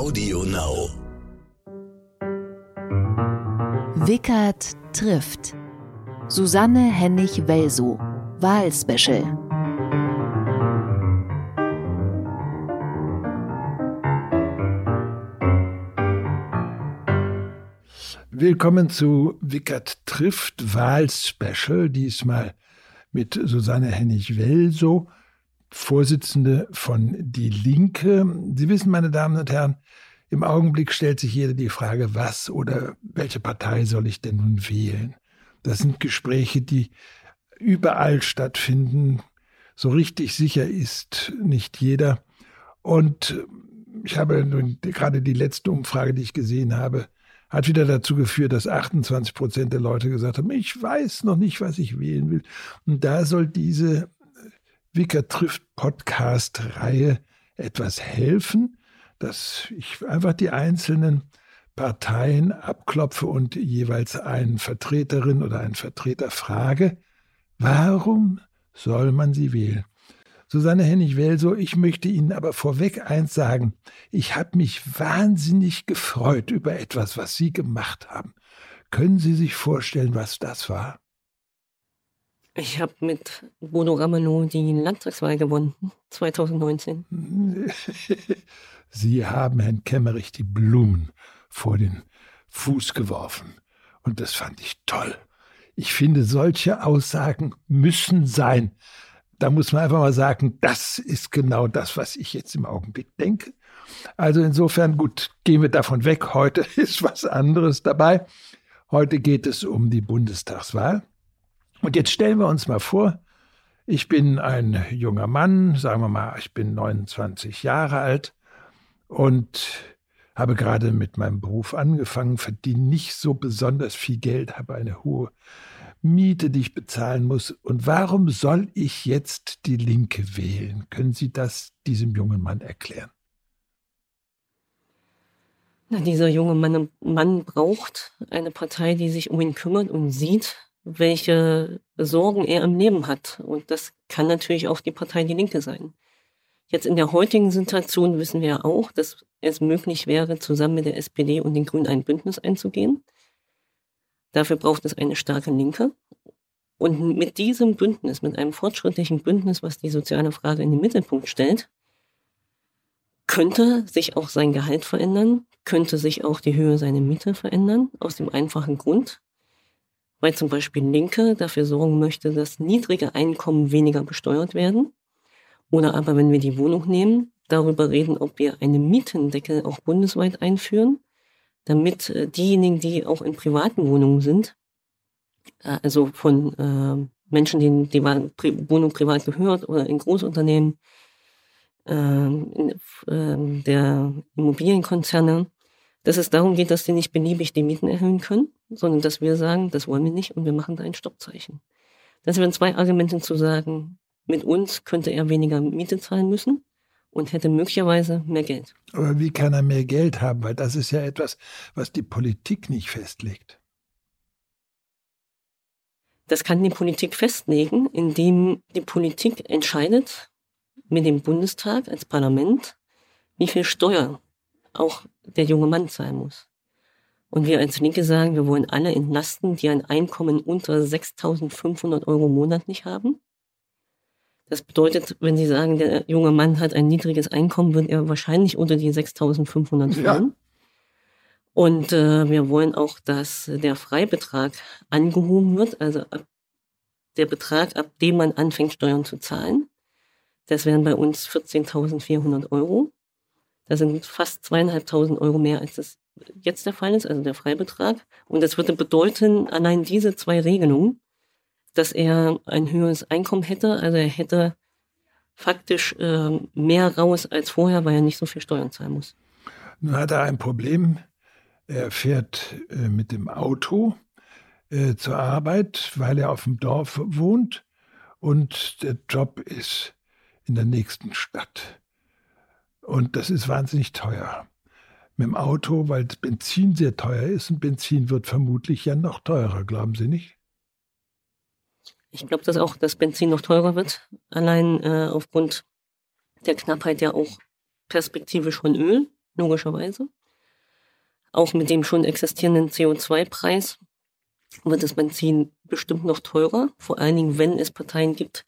Audio Now. Wickert trifft. Susanne Hennig-Welsow. Wahlspecial. Willkommen zu Wickert trifft Wahlspecial, diesmal mit Susanne Hennig-Welsow, Vorsitzende von Die Linke. Sie wissen, meine Damen und Herren, im Augenblick stellt sich jeder die Frage, was oder welche Partei soll ich denn nun wählen? Das sind Gespräche, die überall stattfinden. So richtig sicher ist nicht jeder. Und ich habe gerade die letzte Umfrage, die ich gesehen habe, hat wieder dazu geführt, dass 28 Prozent der Leute gesagt haben, ich weiß noch nicht, was ich wählen will. Und da soll diese Wicker trifft Podcast-Reihe etwas helfen, dass ich einfach die einzelnen Parteien abklopfe und jeweils einen Vertreterin oder einen Vertreter frage, warum soll man sie wählen? Susanne Hennig-Welso, ich möchte Ihnen aber vorweg eins sagen. Ich habe mich wahnsinnig gefreut über etwas, was Sie gemacht haben. Können Sie sich vorstellen, was das war? Ich habe mit Bodo Ramelow die Landtagswahl gewonnen, 2019. Sie haben Herrn Kemmerich die Blumen vor den Fuß geworfen. Und das fand ich toll. Ich finde, solche Aussagen müssen sein da muss man einfach mal sagen, das ist genau das, was ich jetzt im Augenblick denke. Also insofern, gut, gehen wir davon weg. Heute ist was anderes dabei. Heute geht es um die Bundestagswahl. Und jetzt stellen wir uns mal vor, ich bin ein junger Mann, sagen wir mal, ich bin 29 Jahre alt und habe gerade mit meinem Beruf angefangen, verdiene nicht so besonders viel Geld, habe eine hohe Miete, die ich bezahlen muss. Und warum soll ich jetzt die Linke wählen? Können Sie das diesem jungen Mann erklären? Na, dieser junge Mann, Mann braucht eine Partei, die sich um ihn kümmert und sieht, welche Sorgen er im Leben hat. Und das kann natürlich auch die Partei Die Linke sein. Jetzt in der heutigen Situation wissen wir ja auch, dass es möglich wäre, zusammen mit der SPD und den Grünen ein Bündnis einzugehen. Dafür braucht es eine starke Linke. Und mit diesem Bündnis, mit einem fortschrittlichen Bündnis, was die soziale Frage in den Mittelpunkt stellt, könnte sich auch sein Gehalt verändern, könnte sich auch die Höhe seiner Miete verändern, aus dem einfachen Grund, weil zum Beispiel Linke dafür sorgen möchte, dass niedrige Einkommen weniger besteuert werden. Oder aber, wenn wir die Wohnung nehmen, darüber reden, ob wir einen Mietendeckel auch bundesweit einführen damit äh, diejenigen, die auch in privaten Wohnungen sind, äh, also von äh, Menschen, denen die Wohnung privat gehört oder in Großunternehmen ähm, ähm, der Immobilienkonzerne, dass es darum geht, dass sie nicht beliebig die Mieten erhöhen können, sondern dass wir sagen, das wollen wir nicht und wir machen da ein Stoppzeichen. Das wären zwei Argumente zu sagen, mit uns könnte er weniger Miete zahlen müssen und hätte möglicherweise mehr Geld. Aber wie kann er mehr Geld haben? Weil das ist ja etwas, was die Politik nicht festlegt. Das kann die Politik festlegen, indem die Politik entscheidet mit dem Bundestag als Parlament, wie viel Steuer auch der junge Mann zahlen muss. Und wir als Linke sagen, wir wollen alle entlasten, die ein Einkommen unter 6.500 Euro monatlich haben. Das bedeutet, wenn Sie sagen, der junge Mann hat ein niedriges Einkommen, wird er wahrscheinlich unter die 6.500 fallen. Ja. Und äh, wir wollen auch, dass der Freibetrag angehoben wird, also der Betrag, ab dem man anfängt, Steuern zu zahlen. Das wären bei uns 14.400 Euro. Das sind fast zweieinhalbtausend Euro mehr, als das jetzt der Fall ist, also der Freibetrag. Und das würde bedeuten, allein diese zwei Regelungen dass er ein höheres Einkommen hätte. Also er hätte faktisch äh, mehr raus als vorher, weil er nicht so viel Steuern zahlen muss. Nun hat er ein Problem. Er fährt äh, mit dem Auto äh, zur Arbeit, weil er auf dem Dorf wohnt und der Job ist in der nächsten Stadt. Und das ist wahnsinnig teuer. Mit dem Auto, weil das Benzin sehr teuer ist und Benzin wird vermutlich ja noch teurer, glauben Sie nicht? Ich glaube, dass auch das Benzin noch teurer wird, allein äh, aufgrund der Knappheit ja auch perspektivisch von Öl. logischerweise. Auch mit dem schon existierenden CO2-Preis wird das Benzin bestimmt noch teurer, vor allen Dingen, wenn es Parteien gibt,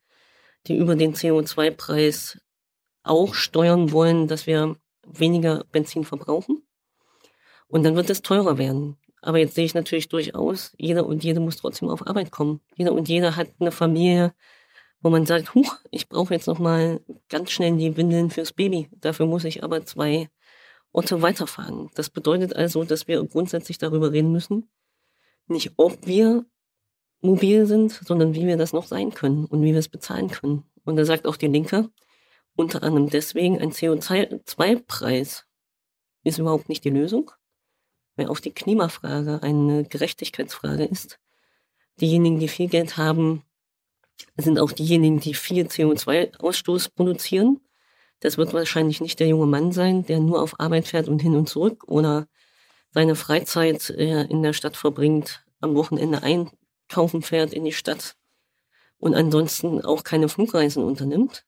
die über den CO2-Preis auch steuern wollen, dass wir weniger Benzin verbrauchen. Und dann wird es teurer werden. Aber jetzt sehe ich natürlich durchaus, jeder und jede muss trotzdem auf Arbeit kommen. Jeder und jeder hat eine Familie, wo man sagt, huch, ich brauche jetzt noch mal ganz schnell die Windeln fürs Baby. Dafür muss ich aber zwei Orte weiterfahren. Das bedeutet also, dass wir grundsätzlich darüber reden müssen, nicht ob wir mobil sind, sondern wie wir das noch sein können und wie wir es bezahlen können. Und da sagt auch die Linke, unter anderem deswegen, ein CO2-Preis ist überhaupt nicht die Lösung, weil auch die Klimafrage eine Gerechtigkeitsfrage ist. Diejenigen, die viel Geld haben, sind auch diejenigen, die viel CO2-Ausstoß produzieren. Das wird wahrscheinlich nicht der junge Mann sein, der nur auf Arbeit fährt und hin und zurück oder seine Freizeit äh, in der Stadt verbringt, am Wochenende einkaufen fährt in die Stadt und ansonsten auch keine Flugreisen unternimmt.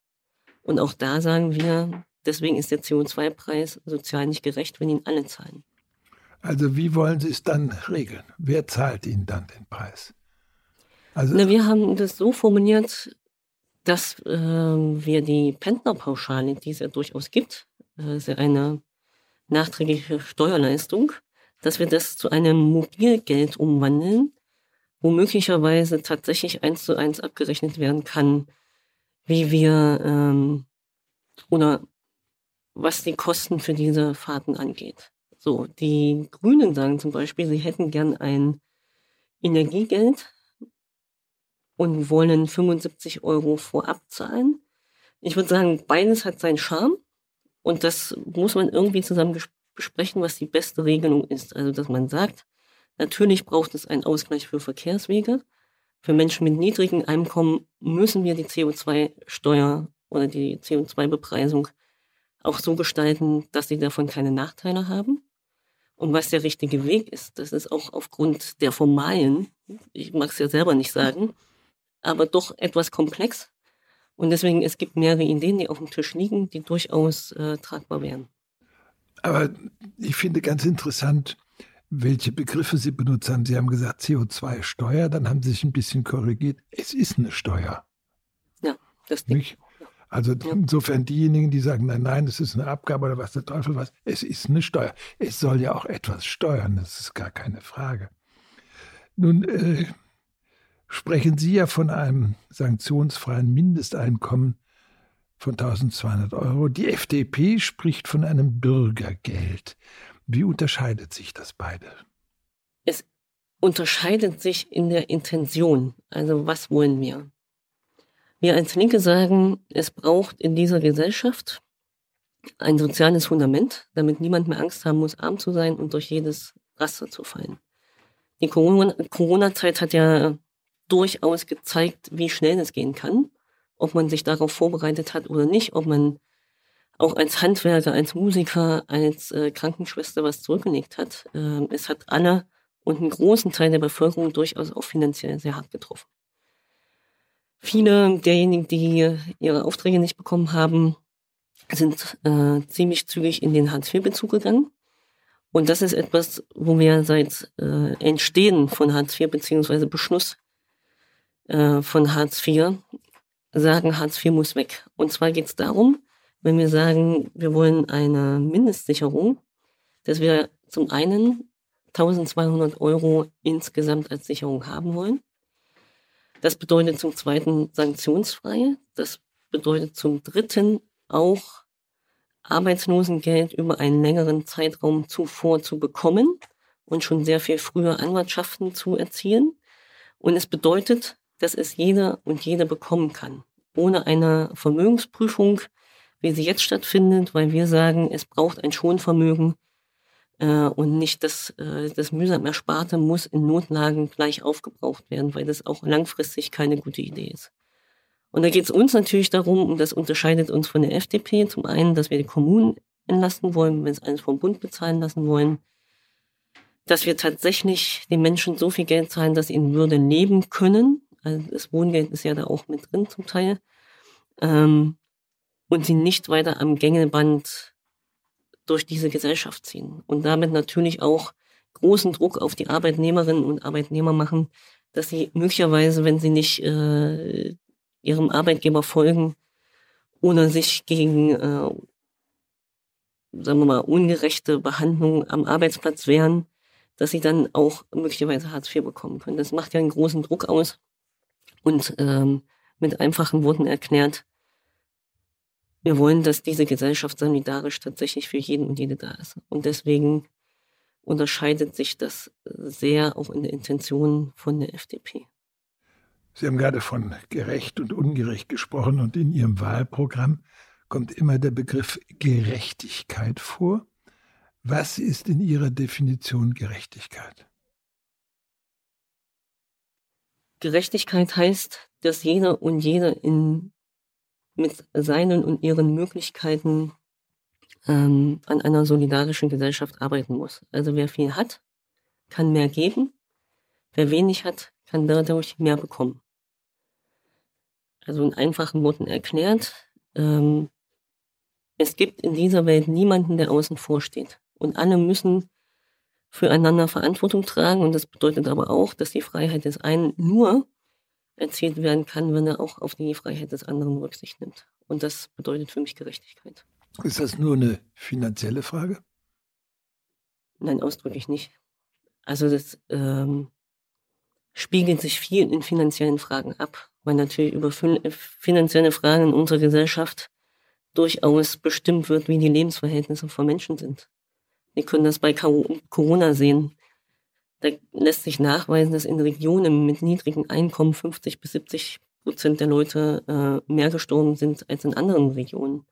Und auch da sagen wir, deswegen ist der CO2-Preis sozial nicht gerecht, wenn ihn alle zahlen. Also wie wollen Sie es dann regeln? Wer zahlt Ihnen dann den Preis? Also Na, wir haben das so formuliert, dass äh, wir die Pendlerpauschale, die es ja durchaus gibt, äh, ist ja eine nachträgliche Steuerleistung, dass wir das zu einem Mobilgeld umwandeln, wo möglicherweise tatsächlich eins zu eins abgerechnet werden kann, wie wir ähm, oder was die Kosten für diese Fahrten angeht. So, die Grünen sagen zum Beispiel, sie hätten gern ein Energiegeld und wollen 75 Euro vorab zahlen. Ich würde sagen, beides hat seinen Charme und das muss man irgendwie zusammen besprechen, was die beste Regelung ist. Also, dass man sagt, natürlich braucht es einen Ausgleich für Verkehrswege. Für Menschen mit niedrigem Einkommen müssen wir die CO2-Steuer oder die CO2-Bepreisung auch so gestalten, dass sie davon keine Nachteile haben. Und was der richtige Weg ist, das ist auch aufgrund der formalen, ich mag es ja selber nicht sagen, aber doch etwas komplex. Und deswegen, es gibt mehrere Ideen, die auf dem Tisch liegen, die durchaus äh, tragbar wären. Aber ich finde ganz interessant, welche Begriffe Sie benutzt haben. Sie haben gesagt CO2-Steuer, dann haben Sie sich ein bisschen korrigiert. Es ist eine Steuer. Ja, das Ding. Also insofern diejenigen, die sagen, nein, nein, es ist eine Abgabe oder was der Teufel was, es ist eine Steuer. Es soll ja auch etwas steuern, das ist gar keine Frage. Nun äh, sprechen Sie ja von einem sanktionsfreien Mindesteinkommen von 1200 Euro. Die FDP spricht von einem Bürgergeld. Wie unterscheidet sich das beide? Es unterscheidet sich in der Intention. Also was wollen wir? Wir als Linke sagen, es braucht in dieser Gesellschaft ein soziales Fundament, damit niemand mehr Angst haben muss, arm zu sein und durch jedes Raster zu fallen. Die Corona-Zeit hat ja durchaus gezeigt, wie schnell es gehen kann, ob man sich darauf vorbereitet hat oder nicht, ob man auch als Handwerker, als Musiker, als äh, Krankenschwester was zurückgelegt hat. Äh, es hat alle und einen großen Teil der Bevölkerung durchaus auch finanziell sehr hart getroffen. Viele derjenigen, die ihre Aufträge nicht bekommen haben, sind äh, ziemlich zügig in den Hartz-IV-Bezug gegangen. Und das ist etwas, wo wir seit äh, Entstehen von Hartz IV beziehungsweise Beschluss äh, von Hartz IV sagen, Hartz IV muss weg. Und zwar geht es darum, wenn wir sagen, wir wollen eine Mindestsicherung, dass wir zum einen 1200 Euro insgesamt als Sicherung haben wollen. Das bedeutet zum zweiten sanktionsfrei. Das bedeutet zum dritten auch Arbeitslosengeld über einen längeren Zeitraum zuvor zu bekommen und schon sehr viel früher Anwartschaften zu erzielen. Und es bedeutet, dass es jeder und jede bekommen kann, ohne eine Vermögensprüfung, wie sie jetzt stattfindet, weil wir sagen, es braucht ein Schonvermögen äh, und nicht das, äh, das mühsam Ersparte muss in Notlagen gleich aufgebraucht werden, weil das auch langfristig keine gute Idee ist. Und da geht es uns natürlich darum, und das unterscheidet uns von der FDP, zum einen, dass wir die Kommunen entlasten wollen, wenn es eines vom Bund bezahlen lassen wollen, dass wir tatsächlich den Menschen so viel Geld zahlen, dass sie in Würde leben können. Also das Wohngeld ist ja da auch mit drin zum Teil. Ähm, und sie nicht weiter am Gängelband durch diese Gesellschaft ziehen und damit natürlich auch großen Druck auf die Arbeitnehmerinnen und Arbeitnehmer machen, dass sie möglicherweise, wenn sie nicht äh, ihrem Arbeitgeber folgen oder sich gegen, äh, sagen wir mal, ungerechte Behandlung am Arbeitsplatz wehren, dass sie dann auch möglicherweise Hartz IV bekommen können. Das macht ja einen großen Druck aus und ähm, mit einfachen Worten erklärt, wir wollen, dass diese Gesellschaft solidarisch tatsächlich für jeden und jede da ist. Und deswegen unterscheidet sich das sehr auch in der Intention von der FDP. Sie haben gerade von gerecht und ungerecht gesprochen und in Ihrem Wahlprogramm kommt immer der Begriff Gerechtigkeit vor. Was ist in Ihrer Definition Gerechtigkeit? Gerechtigkeit heißt, dass jeder und jede in, mit seinen und ihren Möglichkeiten ähm, an einer solidarischen Gesellschaft arbeiten muss. Also wer viel hat, kann mehr geben. Wer wenig hat, kann dadurch mehr bekommen. Also in einfachen Worten erklärt, ähm, es gibt in dieser Welt niemanden, der außen vor steht. Und alle müssen füreinander Verantwortung tragen. Und das bedeutet aber auch, dass die Freiheit des einen nur erzielt werden kann, wenn er auch auf die Freiheit des anderen Rücksicht nimmt. Und das bedeutet für mich Gerechtigkeit. Ist das nur eine finanzielle Frage? Nein, ausdrücklich nicht. Also das ähm, spiegelt sich viel in finanziellen Fragen ab, weil natürlich über finanzielle Fragen in unserer Gesellschaft durchaus bestimmt wird, wie die Lebensverhältnisse von Menschen sind. Wir können das bei Corona sehen. Da lässt sich nachweisen, dass in Regionen mit niedrigem Einkommen 50 bis 70 Prozent der Leute äh, mehr gestorben sind als in anderen Regionen.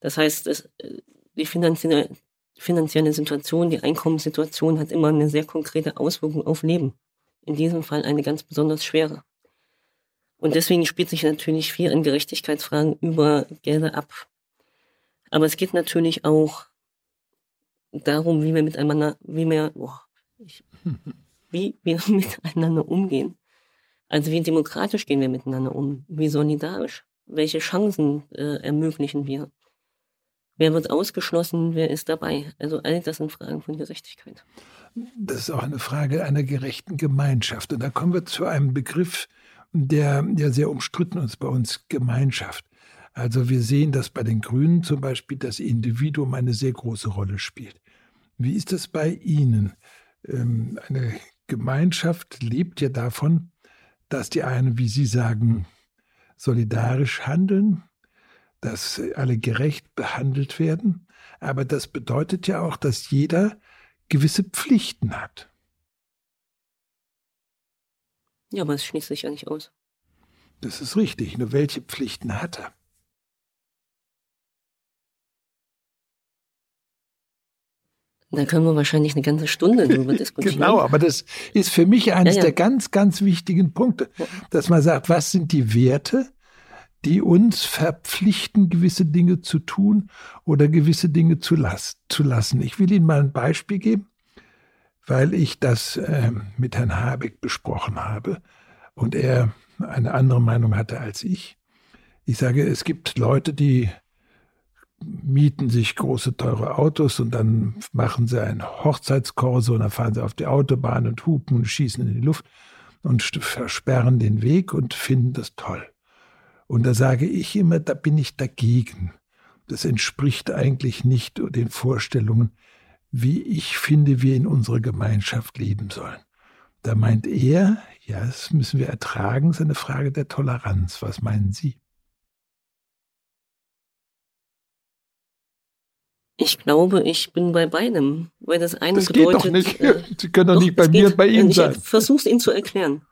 Das heißt, es, die finanzielle, finanzielle Situation, die Einkommenssituation hat immer eine sehr konkrete Auswirkung auf Leben. In diesem Fall eine ganz besonders schwere. Und deswegen spielt sich natürlich viel an Gerechtigkeitsfragen über Gelder ab. Aber es geht natürlich auch darum, wie wir miteinander, wie wir, boah, wie wir miteinander umgehen. Also wie demokratisch gehen wir miteinander um? Wie solidarisch? Welche Chancen äh, ermöglichen wir? Wer wird ausgeschlossen? Wer ist dabei? Also all das sind Fragen von Gerechtigkeit. Das ist auch eine Frage einer gerechten Gemeinschaft. Und da kommen wir zu einem Begriff, der ja sehr umstritten ist bei uns, Gemeinschaft. Also wir sehen, dass bei den Grünen zum Beispiel das Individuum eine sehr große Rolle spielt. Wie ist das bei Ihnen? Ähm, eine Gemeinschaft lebt ja davon, dass die einen, wie Sie sagen, solidarisch handeln, dass alle gerecht behandelt werden. Aber das bedeutet ja auch, dass jeder gewisse Pflichten hat. Ja, aber es schließt sich ja nicht aus. Das ist richtig. Nur welche Pflichten hat er? Da können wir wahrscheinlich eine ganze Stunde drüber diskutieren. genau, aber das ist für mich eines ja, ja. der ganz, ganz wichtigen Punkte, dass man sagt, was sind die Werte, die uns verpflichten, gewisse Dinge zu tun oder gewisse Dinge zu, las zu lassen. Ich will Ihnen mal ein Beispiel geben, weil ich das äh, mit Herrn Habeck besprochen habe und er eine andere Meinung hatte als ich. Ich sage, es gibt Leute, die mieten sich große, teure Autos und dann machen sie ein Hochzeitskorso und dann fahren sie auf die Autobahn und hupen und schießen in die Luft und versperren den Weg und finden das toll. Und da sage ich immer, da bin ich dagegen. Das entspricht eigentlich nicht den Vorstellungen, wie ich finde, wir in unserer Gemeinschaft leben sollen. Da meint er, ja, das müssen wir ertragen, ist eine Frage der Toleranz. Was meinen Sie? Ich glaube, ich bin bei beidem, weil das eine das bedeutet. Geht doch nicht. Äh, Sie können doch, doch nicht bei mir und bei Ihnen sein. Ich versuche Ihnen zu erklären.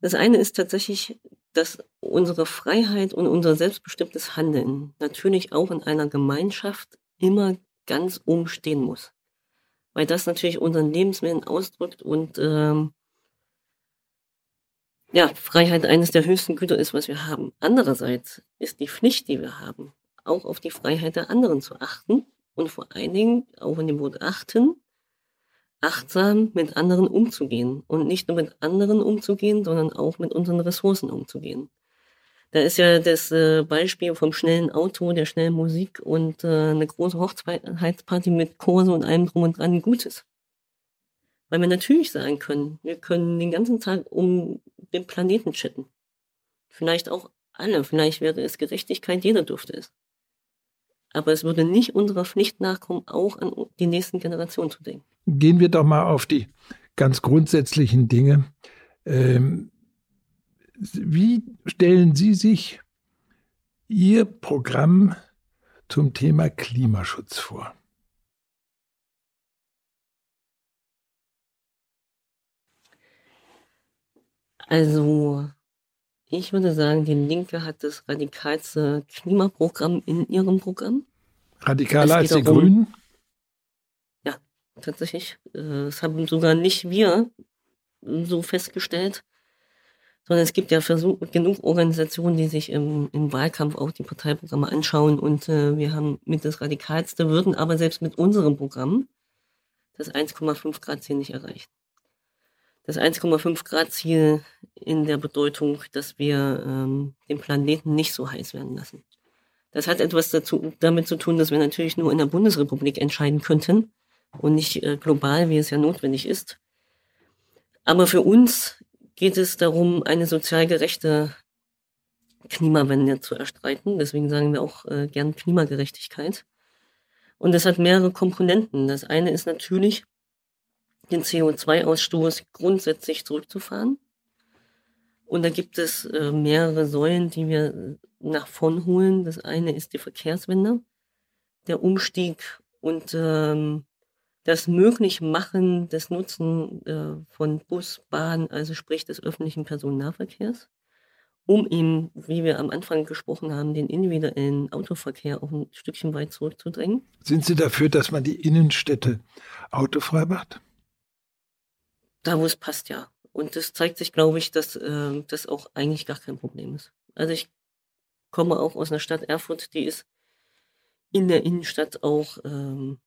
Das eine ist tatsächlich, dass unsere Freiheit und unser selbstbestimmtes Handeln natürlich auch in einer Gemeinschaft immer ganz oben stehen muss. Weil das natürlich unseren Lebenswillen ausdrückt und ähm, ja, Freiheit eines der höchsten Güter ist, was wir haben. Andererseits ist die Pflicht, die wir haben, auch auf die Freiheit der anderen zu achten und vor allen Dingen auch in dem Wort achten, achtsam mit anderen umzugehen und nicht nur mit anderen umzugehen, sondern auch mit unseren Ressourcen umzugehen. Da ist ja das äh, Beispiel vom schnellen Auto, der schnellen Musik und äh, eine große Hochzeitsparty mit Kurse und allem drum und dran gutes. Weil wir natürlich sagen können, wir können den ganzen Tag um den Planeten chatten. Vielleicht auch alle, vielleicht wäre es Gerechtigkeit, jeder dürfte es. Aber es würde nicht unserer Pflicht nachkommen, auch an die nächsten Generationen zu denken. Gehen wir doch mal auf die ganz grundsätzlichen Dinge. Ähm, wie stellen Sie sich Ihr Programm zum Thema Klimaschutz vor? Also, ich würde sagen, die Linke hat das radikalste Klimaprogramm in ihrem Programm. Radikaler als die Grünen? Ja, tatsächlich. Das äh, haben sogar nicht wir so festgestellt, sondern es gibt ja Versuch, genug Organisationen, die sich im, im, Wahlkampf auch die Parteiprogramme anschauen und äh, wir haben mit das Radikalste, würden aber selbst mit unserem Programm das 1,5 Grad Ziel nicht erreichen das 1,5 Grad Ziel in der Bedeutung, dass wir ähm, den Planeten nicht so heiß werden lassen. Das hat etwas dazu, damit zu tun, dass wir natürlich nur in der Bundesrepublik entscheiden könnten und nicht äh, global, wie es ja notwendig ist. Aber für uns geht es darum, eine sozial gerechte Klimawende zu erstreiten. Deswegen sagen wir auch äh, gern Klimagerechtigkeit. Und das hat mehrere Komponenten. Das eine ist natürlich, den CO2-Ausstoß grundsätzlich zurückzufahren. Und da gibt es äh, mehrere Säulen, die wir nach vorn holen. Das eine ist die Verkehrswende, der Umstieg und ähm, das Möglichmachen des Nutzen äh, von Bus, Bahn, also sprich des öffentlichen Personennahverkehrs, um eben, wie wir am Anfang gesprochen haben, den individuellen Autoverkehr auch ein Stückchen weit zurückzudrängen. Sind Sie dafür, dass man die Innenstädte autofrei macht? Da wo es passt, ja. Und das zeigt sich, glaube ich, dass äh, das auch eigentlich gar kein Problem ist. Also ich komme auch aus einer Stadt Erfurt, die ist in der Innenstadt auch ähm,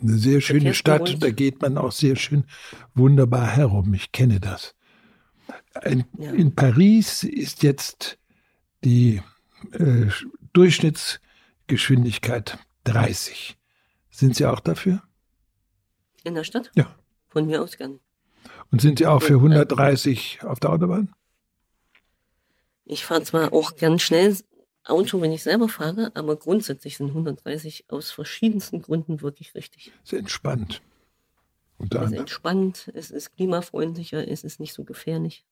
eine sehr schöne Stadt. Da geht man auch sehr schön wunderbar herum. Ich kenne das. In, ja. in Paris ist jetzt die äh, Durchschnittsgeschwindigkeit 30. Sind Sie auch dafür? In der Stadt? Ja. Von mir aus gern. Und sind Sie auch für 130 auf der Autobahn? Ich fahre zwar auch gern schnell Auto, wenn ich selber fahre, aber grundsätzlich sind 130 aus verschiedensten Gründen wirklich richtig. Es ist entspannt. es ist entspannt, es ist klimafreundlicher, es ist nicht so gefährlich.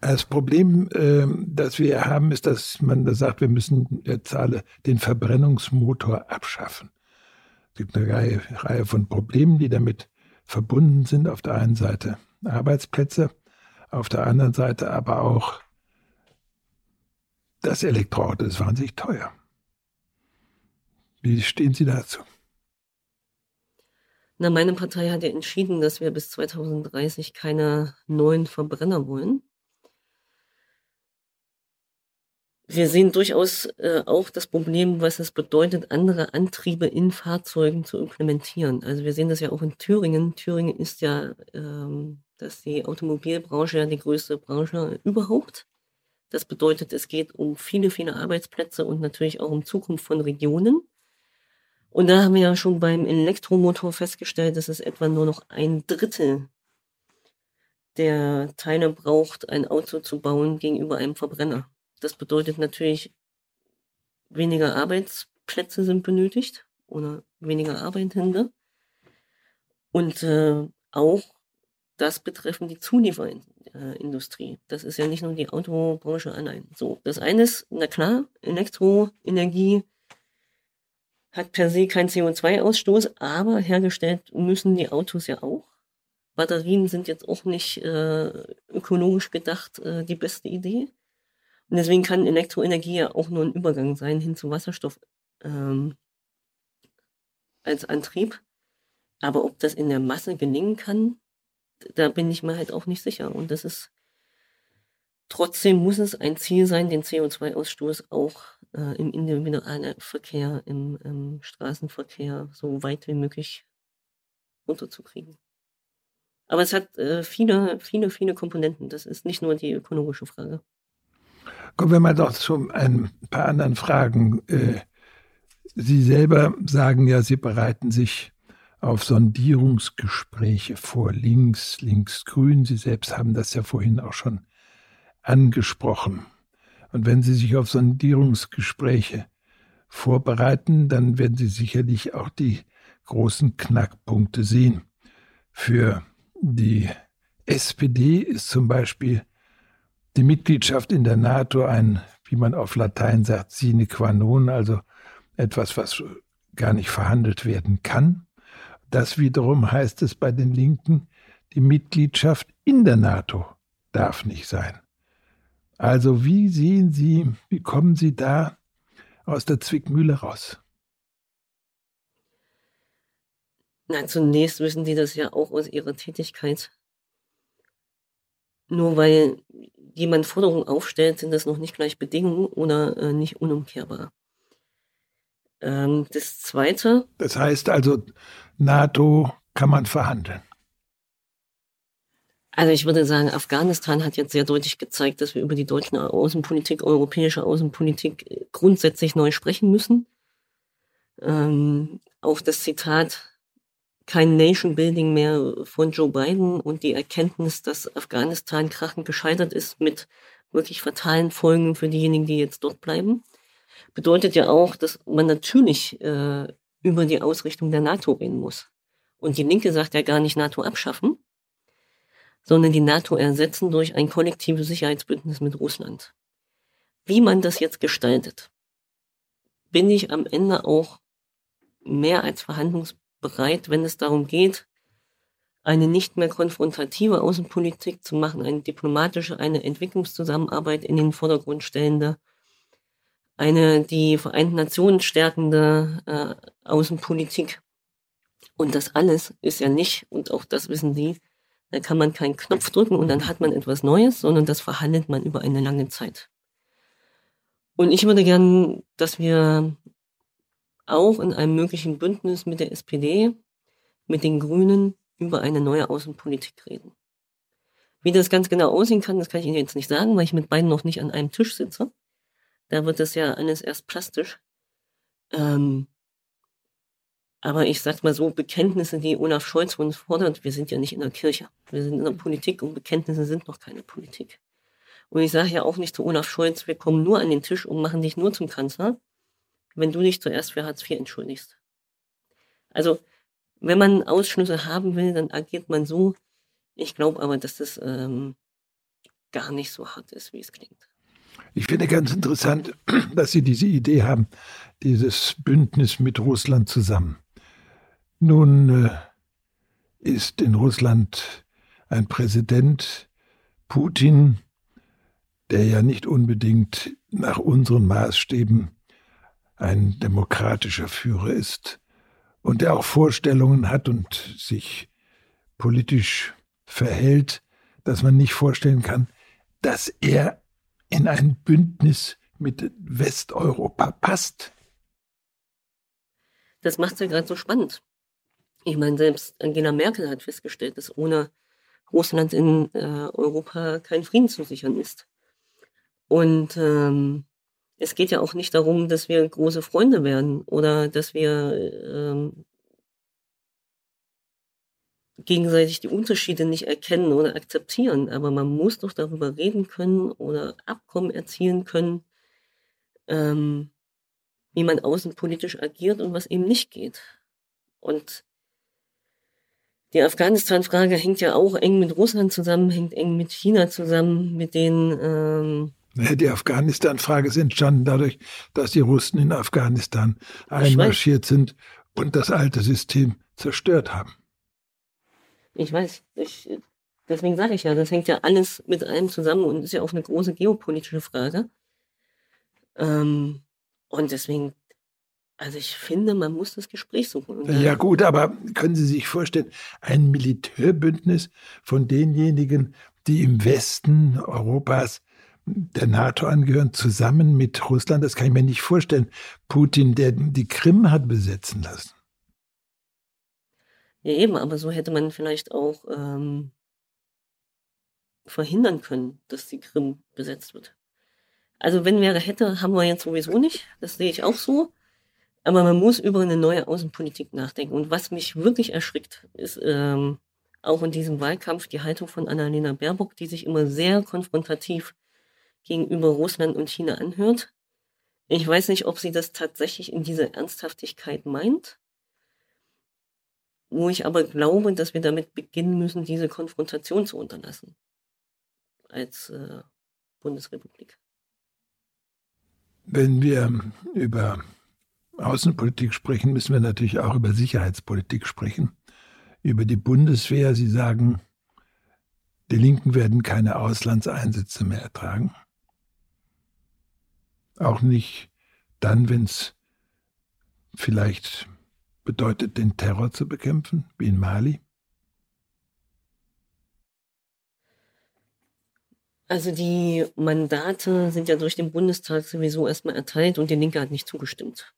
Das Problem, ähm, das wir haben, ist, dass man da sagt, wir müssen jetzt alle den Verbrennungsmotor abschaffen. Es gibt eine Reihe, Reihe von Problemen, die damit verbunden sind. Auf der einen Seite Arbeitsplätze, auf der anderen Seite aber auch das Elektroauto ist wahnsinnig teuer. Wie stehen Sie dazu? Na, meine Partei hat ja entschieden, dass wir bis 2030 keine neuen Verbrenner wollen. Wir sehen durchaus äh, auch das Problem, was es bedeutet, andere Antriebe in Fahrzeugen zu implementieren. Also wir sehen das ja auch in Thüringen. Thüringen ist ja, ähm, dass die Automobilbranche ja die größte Branche überhaupt. Das bedeutet, es geht um viele, viele Arbeitsplätze und natürlich auch um Zukunft von Regionen. Und da haben wir ja schon beim Elektromotor festgestellt, dass es etwa nur noch ein Drittel der Teile braucht, ein Auto zu bauen gegenüber einem Verbrenner. Das bedeutet natürlich, weniger Arbeitsplätze sind benötigt oder weniger Arbeitende. Und äh, auch das betreffen die Zulieferindustrie. Das ist ja nicht nur die Autobranche allein. So, das eine ist, na klar, Elektroenergie hat per se keinen CO2-Ausstoß, aber hergestellt müssen die Autos ja auch. Batterien sind jetzt auch nicht äh, ökologisch gedacht äh, die beste Idee. Und deswegen kann Elektroenergie ja auch nur ein Übergang sein hin zu Wasserstoff ähm, als Antrieb. Aber ob das in der Masse gelingen kann, da bin ich mir halt auch nicht sicher. Und das ist trotzdem muss es ein Ziel sein, den CO2-Ausstoß auch äh, im individuellen Verkehr, im, im Straßenverkehr so weit wie möglich runterzukriegen. Aber es hat äh, viele, viele, viele Komponenten. Das ist nicht nur die ökologische Frage. Kommen wir mal doch zu ein paar anderen Fragen. Äh, Sie selber sagen ja, Sie bereiten sich auf Sondierungsgespräche vor, links, links, grün. Sie selbst haben das ja vorhin auch schon angesprochen. Und wenn Sie sich auf Sondierungsgespräche vorbereiten, dann werden Sie sicherlich auch die großen Knackpunkte sehen. Für die SPD ist zum Beispiel die Mitgliedschaft in der NATO ein, wie man auf Latein sagt, sine qua non, also etwas, was gar nicht verhandelt werden kann. Das wiederum heißt es bei den Linken, die Mitgliedschaft in der NATO darf nicht sein. Also wie sehen Sie, wie kommen Sie da aus der Zwickmühle raus? Na, zunächst wissen die das ja auch aus ihrer Tätigkeit. Nur weil jemand Forderungen aufstellt, sind das noch nicht gleich Bedingungen oder äh, nicht unumkehrbar. Ähm, das Zweite. Das heißt also, NATO kann man verhandeln. Also ich würde sagen, Afghanistan hat jetzt sehr deutlich gezeigt, dass wir über die deutsche Außenpolitik, europäische Außenpolitik grundsätzlich neu sprechen müssen. Ähm, auch das Zitat kein Nation Building mehr von Joe Biden und die Erkenntnis, dass Afghanistan krachend gescheitert ist mit wirklich fatalen Folgen für diejenigen, die jetzt dort bleiben, bedeutet ja auch, dass man natürlich äh, über die Ausrichtung der NATO reden muss. Und die Linke sagt ja gar nicht NATO abschaffen, sondern die NATO ersetzen durch ein kollektives Sicherheitsbündnis mit Russland. Wie man das jetzt gestaltet, bin ich am Ende auch mehr als verhandlungsbereit, wenn es darum geht, eine nicht mehr konfrontative Außenpolitik zu machen, eine diplomatische, eine Entwicklungszusammenarbeit in den Vordergrund stellende, eine die Vereinten Nationen stärkende äh, Außenpolitik. Und das alles ist ja nicht, und auch das wissen Sie, da kann man keinen Knopf drücken und dann hat man etwas Neues, sondern das verhandelt man über eine lange Zeit. Und ich würde gern, dass wir auch in einem möglichen Bündnis mit der SPD, mit den Grünen über eine neue Außenpolitik reden. Wie das ganz genau aussehen kann, das kann ich Ihnen jetzt nicht sagen, weil ich mit beiden noch nicht an einem Tisch sitze. Da wird das ja alles erst plastisch. Ähm, aber ich sag mal so, Bekenntnisse, die Olaf Scholz uns fordert, wir sind ja nicht in der Kirche. Wir sind in der Politik und Bekenntnisse sind noch keine Politik. Und ich sage ja auch nicht zu Olaf Scholz, wir kommen nur an den Tisch und machen dich nur zum Kanzler, wenn du dich zuerst für Hartz IV entschuldigst. Also, wenn man Ausschlüsse haben will, dann agiert man so. Ich glaube aber, dass das ähm, gar nicht so hart ist, wie es klingt. Ich finde ganz interessant, dass Sie diese Idee haben, dieses Bündnis mit Russland zusammen. Nun äh, ist in Russland ein Präsident, Putin, der ja nicht unbedingt nach unseren Maßstäben ein demokratischer Führer ist und der auch Vorstellungen hat und sich politisch verhält, dass man nicht vorstellen kann, dass er in ein Bündnis mit Westeuropa passt. Das macht es ja gerade so spannend. Ich meine, selbst Angela Merkel hat festgestellt, dass ohne Russland in äh, Europa kein Frieden zu sichern ist. Und ähm, es geht ja auch nicht darum, dass wir große Freunde werden oder dass wir ähm, gegenseitig die Unterschiede nicht erkennen oder akzeptieren. Aber man muss doch darüber reden können oder Abkommen erzielen können, ähm, wie man außenpolitisch agiert und was eben nicht geht. Und die Afghanistan-Frage hängt ja auch eng mit Russland zusammen, hängt eng mit China zusammen, mit den. Ähm die Afghanistan-Frage ist entstanden dadurch, dass die Russen in Afghanistan einmarschiert sind und das alte System zerstört haben. Ich weiß, ich, deswegen sage ich ja, das hängt ja alles mit allem zusammen und ist ja auch eine große geopolitische Frage. Ähm, und deswegen also ich finde, man muss das Gespräch suchen. ja gut, aber können Sie sich vorstellen, ein Militärbündnis von denjenigen, die im Westen Europas der NATO angehören, zusammen mit Russland, das kann ich mir nicht vorstellen. Putin, der die Krim hat besetzen lassen. Ja eben, aber so hätte man vielleicht auch ähm, verhindern können, dass die Krim besetzt wird. Also wenn wäre hätte, haben wir jetzt sowieso nicht. Das sehe ich auch so. Aber man muss über eine neue Außenpolitik nachdenken. Und was mich wirklich erschrickt, ist ähm, auch in diesem Wahlkampf die Haltung von Annalena Baerbock, die sich immer sehr konfrontativ gegenüber Russland und China anhört. Ich weiß nicht, ob sie das tatsächlich in dieser Ernsthaftigkeit meint, wo ich aber glaube, dass wir damit beginnen müssen, diese Konfrontation zu unterlassen als äh, Bundesrepublik. Wenn wir über Außenpolitik sprechen, müssen wir natürlich auch über Sicherheitspolitik sprechen. Über die Bundeswehr. Sie sagen, die Linken werden keine Auslandseinsätze mehr ertragen. Auch nicht dann, wenn es vielleicht bedeutet, den Terror zu bekämpfen, wie in Mali. Also die Mandate sind ja durch den Bundestag sowieso erstmal erteilt und die Linke hat nicht zugestimmt.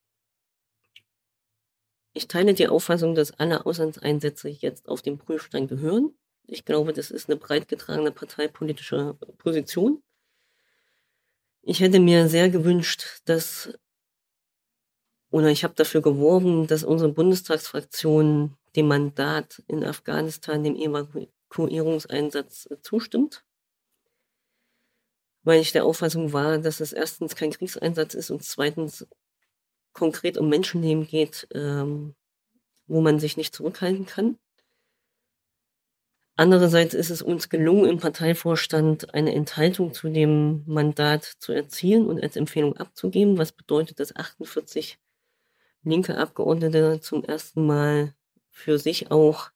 Ich teile die Auffassung, dass alle Auslandseinsätze jetzt auf den Prüfstein gehören. Ich glaube, das ist eine breit getragene parteipolitische Position. Ich hätte mir sehr gewünscht, dass, oder ich habe dafür geworben, dass unsere Bundestagsfraktion dem Mandat in Afghanistan, dem Evakuierungseinsatz zustimmt weil ich der Auffassung war, dass es erstens kein Kriegseinsatz ist und zweitens konkret um Menschenleben geht, ähm, wo man sich nicht zurückhalten kann. Andererseits ist es uns gelungen, im Parteivorstand eine Enthaltung zu dem Mandat zu erzielen und als Empfehlung abzugeben, was bedeutet, dass 48 linke Abgeordnete zum ersten Mal für sich auch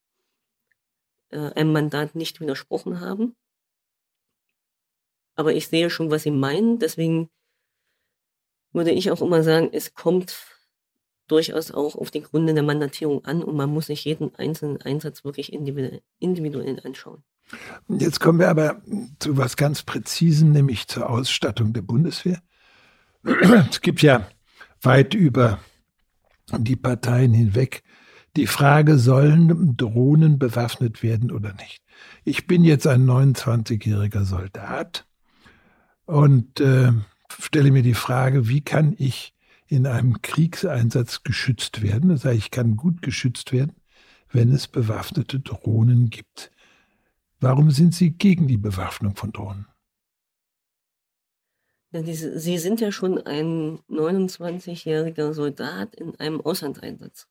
äh, einem Mandat nicht widersprochen haben. Aber ich sehe schon, was Sie meinen. Deswegen würde ich auch immer sagen, es kommt durchaus auch auf die Gründe der Mandatierung an und man muss sich jeden einzelnen Einsatz wirklich individuell anschauen. Jetzt kommen wir aber zu was ganz Präzisem, nämlich zur Ausstattung der Bundeswehr. Es gibt ja weit über die Parteien hinweg die Frage, sollen Drohnen bewaffnet werden oder nicht? Ich bin jetzt ein 29-jähriger Soldat und äh, stelle mir die Frage, wie kann ich in einem Kriegseinsatz geschützt werden? Das heißt, ich kann gut geschützt werden, wenn es bewaffnete Drohnen gibt. Warum sind Sie gegen die Bewaffnung von Drohnen? Sie sind ja schon ein 29-jähriger Soldat in einem Auslandseinsatz.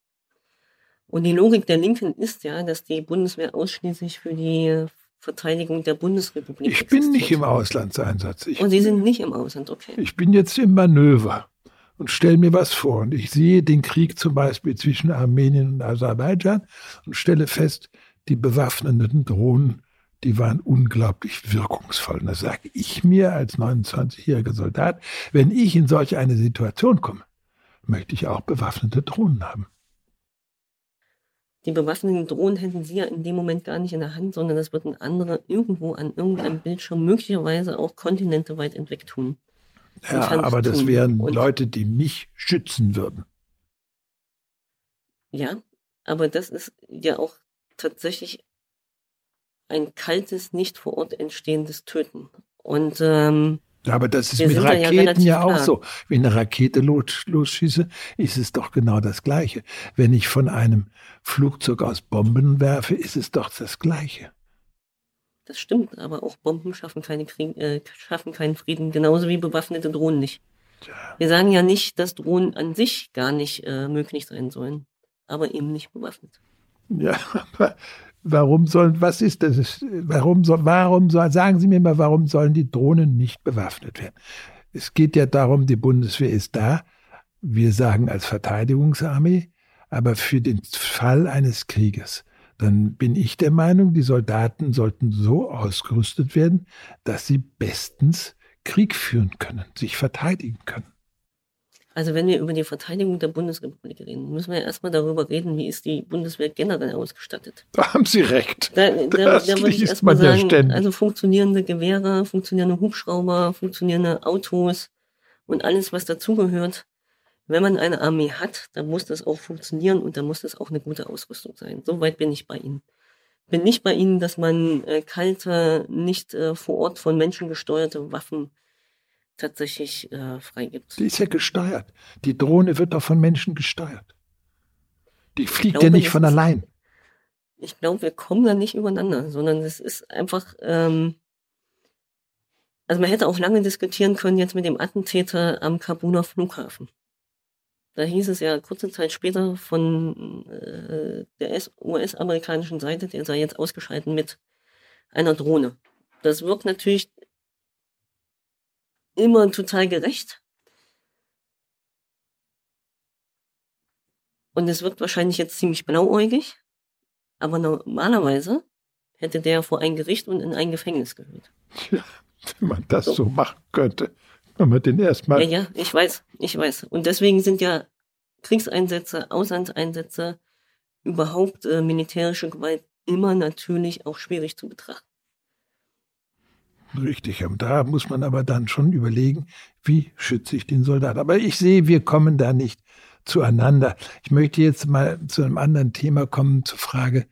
Und die Logik der Linken ist ja, dass die Bundeswehr ausschließlich für die Verteidigung der Bundesrepublik. Ich existiert. bin nicht im Auslandseinsatz. Ich, und Sie sind nicht im Ausland, okay. Ich bin jetzt im Manöver und stelle mir was vor. Und ich sehe den Krieg zum Beispiel zwischen Armenien und Aserbaidschan und stelle fest, die bewaffneten Drohnen, die waren unglaublich wirkungsvoll. Und da sage ich mir als 29-jähriger Soldat, wenn ich in solch eine Situation komme, möchte ich auch bewaffnete Drohnen haben die bewaffneten Drohnen hätten sie ja in dem Moment gar nicht in der Hand, sondern das würden andere irgendwo an irgendeinem Bildschirm möglicherweise auch kontinenteweit entweckt tun. Ja, aber das wären Und, Leute, die mich schützen würden. Ja, aber das ist ja auch tatsächlich ein kaltes, nicht vor Ort entstehendes Töten. Und ähm, aber das ist Wir mit Raketen ja, ja auch so. Wenn eine Rakete los, losschieße, ist es doch genau das Gleiche. Wenn ich von einem Flugzeug aus Bomben werfe, ist es doch das Gleiche. Das stimmt, aber auch Bomben schaffen, keine Krieg, äh, schaffen keinen Frieden, genauso wie bewaffnete Drohnen nicht. Tja. Wir sagen ja nicht, dass Drohnen an sich gar nicht äh, möglich sein sollen, aber eben nicht bewaffnet. Ja, aber Warum sollen, was ist das? Warum, soll, warum soll, sagen Sie mir mal, warum sollen die Drohnen nicht bewaffnet werden? Es geht ja darum, die Bundeswehr ist da. Wir sagen als Verteidigungsarmee, aber für den Fall eines Krieges, dann bin ich der Meinung, die Soldaten sollten so ausgerüstet werden, dass sie bestens Krieg führen können, sich verteidigen können. Also wenn wir über die Verteidigung der Bundesrepublik reden, müssen wir erstmal darüber reden, wie ist die Bundeswehr generell ausgestattet. Da haben Sie recht. Da, da, das da würde ich erstmal sagen, ja also funktionierende Gewehre, funktionierende Hubschrauber, funktionierende Autos und alles, was dazugehört. Wenn man eine Armee hat, dann muss das auch funktionieren und dann muss das auch eine gute Ausrüstung sein. Soweit bin ich bei Ihnen. Bin nicht bei Ihnen, dass man äh, kalte, nicht äh, vor Ort von Menschen gesteuerte Waffen tatsächlich äh, freigibt. Die ist ja gesteuert. Die Drohne wird doch von Menschen gesteuert. Die fliegt glaube, ja nicht von allein. Ich glaube, wir kommen da nicht übereinander, sondern es ist einfach, ähm, also man hätte auch lange diskutieren können jetzt mit dem Attentäter am Kabuler Flughafen. Da hieß es ja kurze Zeit später von äh, der US-amerikanischen Seite, der sei jetzt ausgeschaltet mit einer Drohne. Das wirkt natürlich immer total gerecht. Und es wirkt wahrscheinlich jetzt ziemlich blauäugig. Aber normalerweise hätte der vor ein Gericht und in ein Gefängnis gehört. Ja, wenn man das so, so machen könnte. Wenn man den erstmal. Ja, ja, ich weiß, ich weiß. Und deswegen sind ja Kriegseinsätze, Auslandseinsätze, überhaupt äh, militärische Gewalt immer natürlich auch schwierig zu betrachten. Richtig, da muss man aber dann schon überlegen, wie schütze ich den Soldat. Aber ich sehe, wir kommen da nicht zueinander. Ich möchte jetzt mal zu einem anderen Thema kommen, zur Frage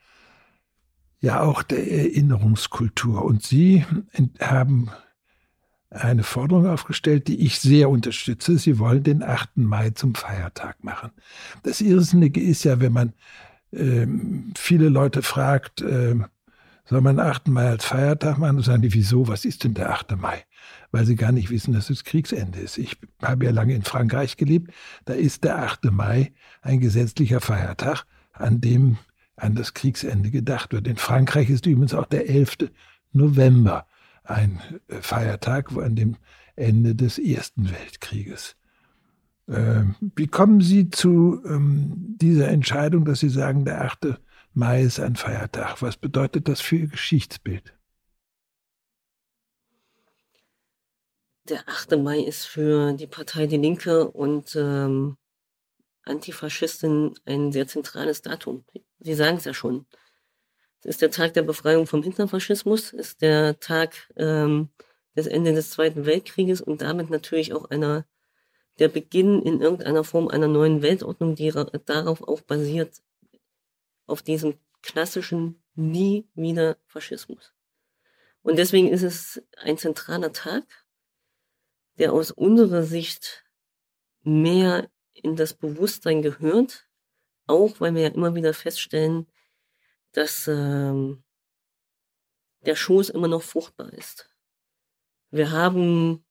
ja auch der Erinnerungskultur. Und Sie haben eine Forderung aufgestellt, die ich sehr unterstütze. Sie wollen den 8. Mai zum Feiertag machen. Das Irrsinnige ist ja, wenn man äh, viele Leute fragt, äh, soll man 8. Mai als Feiertag machen? Und sagen die, wieso? Was ist denn der 8. Mai? Weil sie gar nicht wissen, dass es Kriegsende ist. Ich habe ja lange in Frankreich gelebt. Da ist der 8. Mai ein gesetzlicher Feiertag, an dem an das Kriegsende gedacht wird. In Frankreich ist übrigens auch der 11. November ein äh, Feiertag an dem Ende des Ersten Weltkrieges. Ähm, wie kommen Sie zu ähm, dieser Entscheidung, dass Sie sagen, der 8. Mai ist ein Feiertag. Was bedeutet das für Ihr Geschichtsbild? Der 8. Mai ist für die Partei Die Linke und ähm, Antifaschisten ein sehr zentrales Datum. Sie sagen es ja schon. Es ist der Tag der Befreiung vom Hitlerfaschismus, ist der Tag ähm, des Ende des Zweiten Weltkrieges und damit natürlich auch einer der Beginn in irgendeiner Form einer neuen Weltordnung, die darauf auch basiert, auf diesem klassischen Nie wieder Faschismus. Und deswegen ist es ein zentraler Tag, der aus unserer Sicht mehr in das Bewusstsein gehört, auch weil wir ja immer wieder feststellen, dass ähm, der Schoß immer noch fruchtbar ist. Wir haben,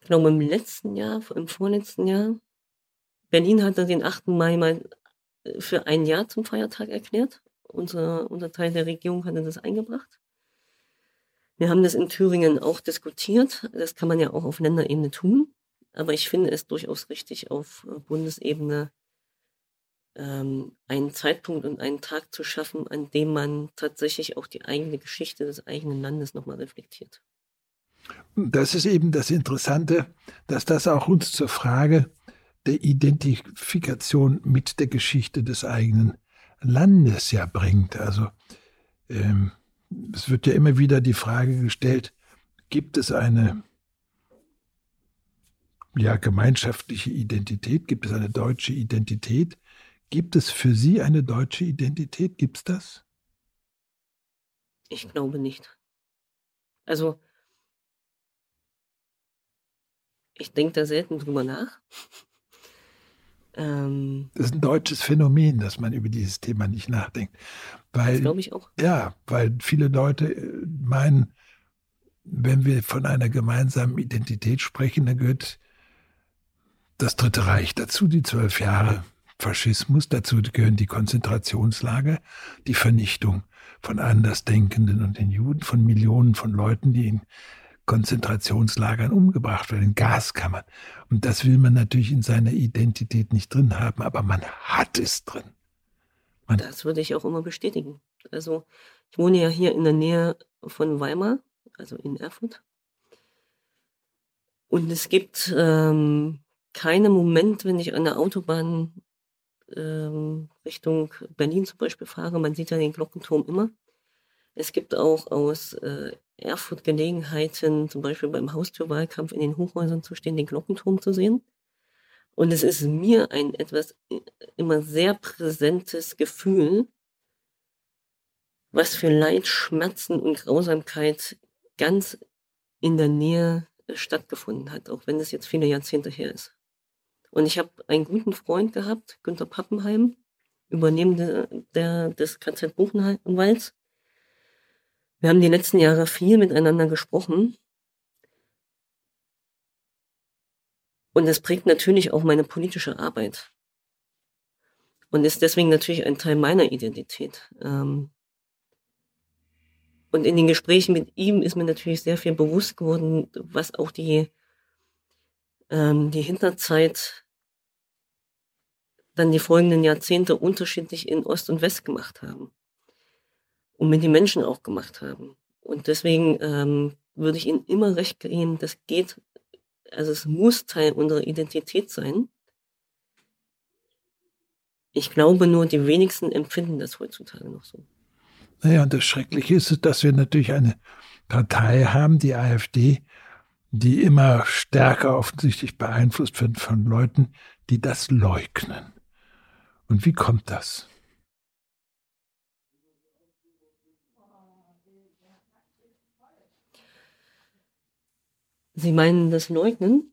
ich glaube im letzten Jahr, im vorletzten Jahr, Berlin hatte den 8. Mai mal äh, für ein Jahr zum Feiertag erklärt. Unser, unser Teil der Regierung hatte das eingebracht. Wir haben das in Thüringen auch diskutiert. Das kann man ja auch auf Länderebene tun. Aber ich finde es durchaus richtig, auf äh, Bundesebene ähm, einen Zeitpunkt und einen Tag zu schaffen, an dem man tatsächlich auch die eigene Geschichte des eigenen Landes nochmal reflektiert. Das ist eben das Interessante, dass das auch uns zur Frage der Identifikation mit der Geschichte des eigenen Landes ja bringt. Also ähm, es wird ja immer wieder die Frage gestellt, gibt es eine ja, gemeinschaftliche Identität? Gibt es eine deutsche Identität? Gibt es für Sie eine deutsche Identität? Gibt es das? Ich glaube nicht. Also, ich denke da selten drüber nach. Ähm, das ist ein deutsches Phänomen, dass man über dieses Thema nicht nachdenkt. Weil, glaube ich auch. Ja, weil viele Leute äh, meinen, wenn wir von einer gemeinsamen Identität sprechen, dann gehört das Dritte Reich dazu, die zwölf Jahre Faschismus, dazu gehören die Konzentrationslager, die Vernichtung von Andersdenkenden und den Juden, von Millionen von Leuten, die in Konzentrationslagern umgebracht werden, in Gaskammern. Und das will man natürlich in seiner Identität nicht drin haben, aber man hat es drin. Man das würde ich auch immer bestätigen. Also ich wohne ja hier in der Nähe von Weimar, also in Erfurt. Und es gibt ähm, keinen Moment, wenn ich an der Autobahn ähm, Richtung Berlin zum Beispiel fahre, man sieht ja den Glockenturm immer. Es gibt auch aus äh, Erfurt Gelegenheiten, zum Beispiel beim Haustürwahlkampf in den Hochhäusern zu stehen, den Glockenturm zu sehen. Und es ist mir ein etwas äh, immer sehr präsentes Gefühl, was für Leid, Schmerzen und Grausamkeit ganz in der Nähe stattgefunden hat, auch wenn es jetzt viele Jahrzehnte her ist. Und ich habe einen guten Freund gehabt, Günter Pappenheim, Übernehmender der, des KZ Buchenwalds. Wir haben die letzten Jahre viel miteinander gesprochen. Und das prägt natürlich auch meine politische Arbeit. Und ist deswegen natürlich ein Teil meiner Identität. Ähm, und in den Gesprächen mit ihm ist mir natürlich sehr viel bewusst geworden, was auch die, ähm, die Hinterzeit dann die folgenden Jahrzehnte unterschiedlich in Ost und West gemacht haben. Und mit den Menschen auch gemacht haben. Und deswegen ähm, würde ich Ihnen immer recht geben, das geht, also es muss Teil unserer Identität sein. Ich glaube nur, die wenigsten empfinden das heutzutage noch so. Naja, und das Schreckliche ist, dass wir natürlich eine Partei haben, die AfD, die immer stärker offensichtlich beeinflusst wird von Leuten, die das leugnen. Und wie kommt das? Sie meinen das Leugnen?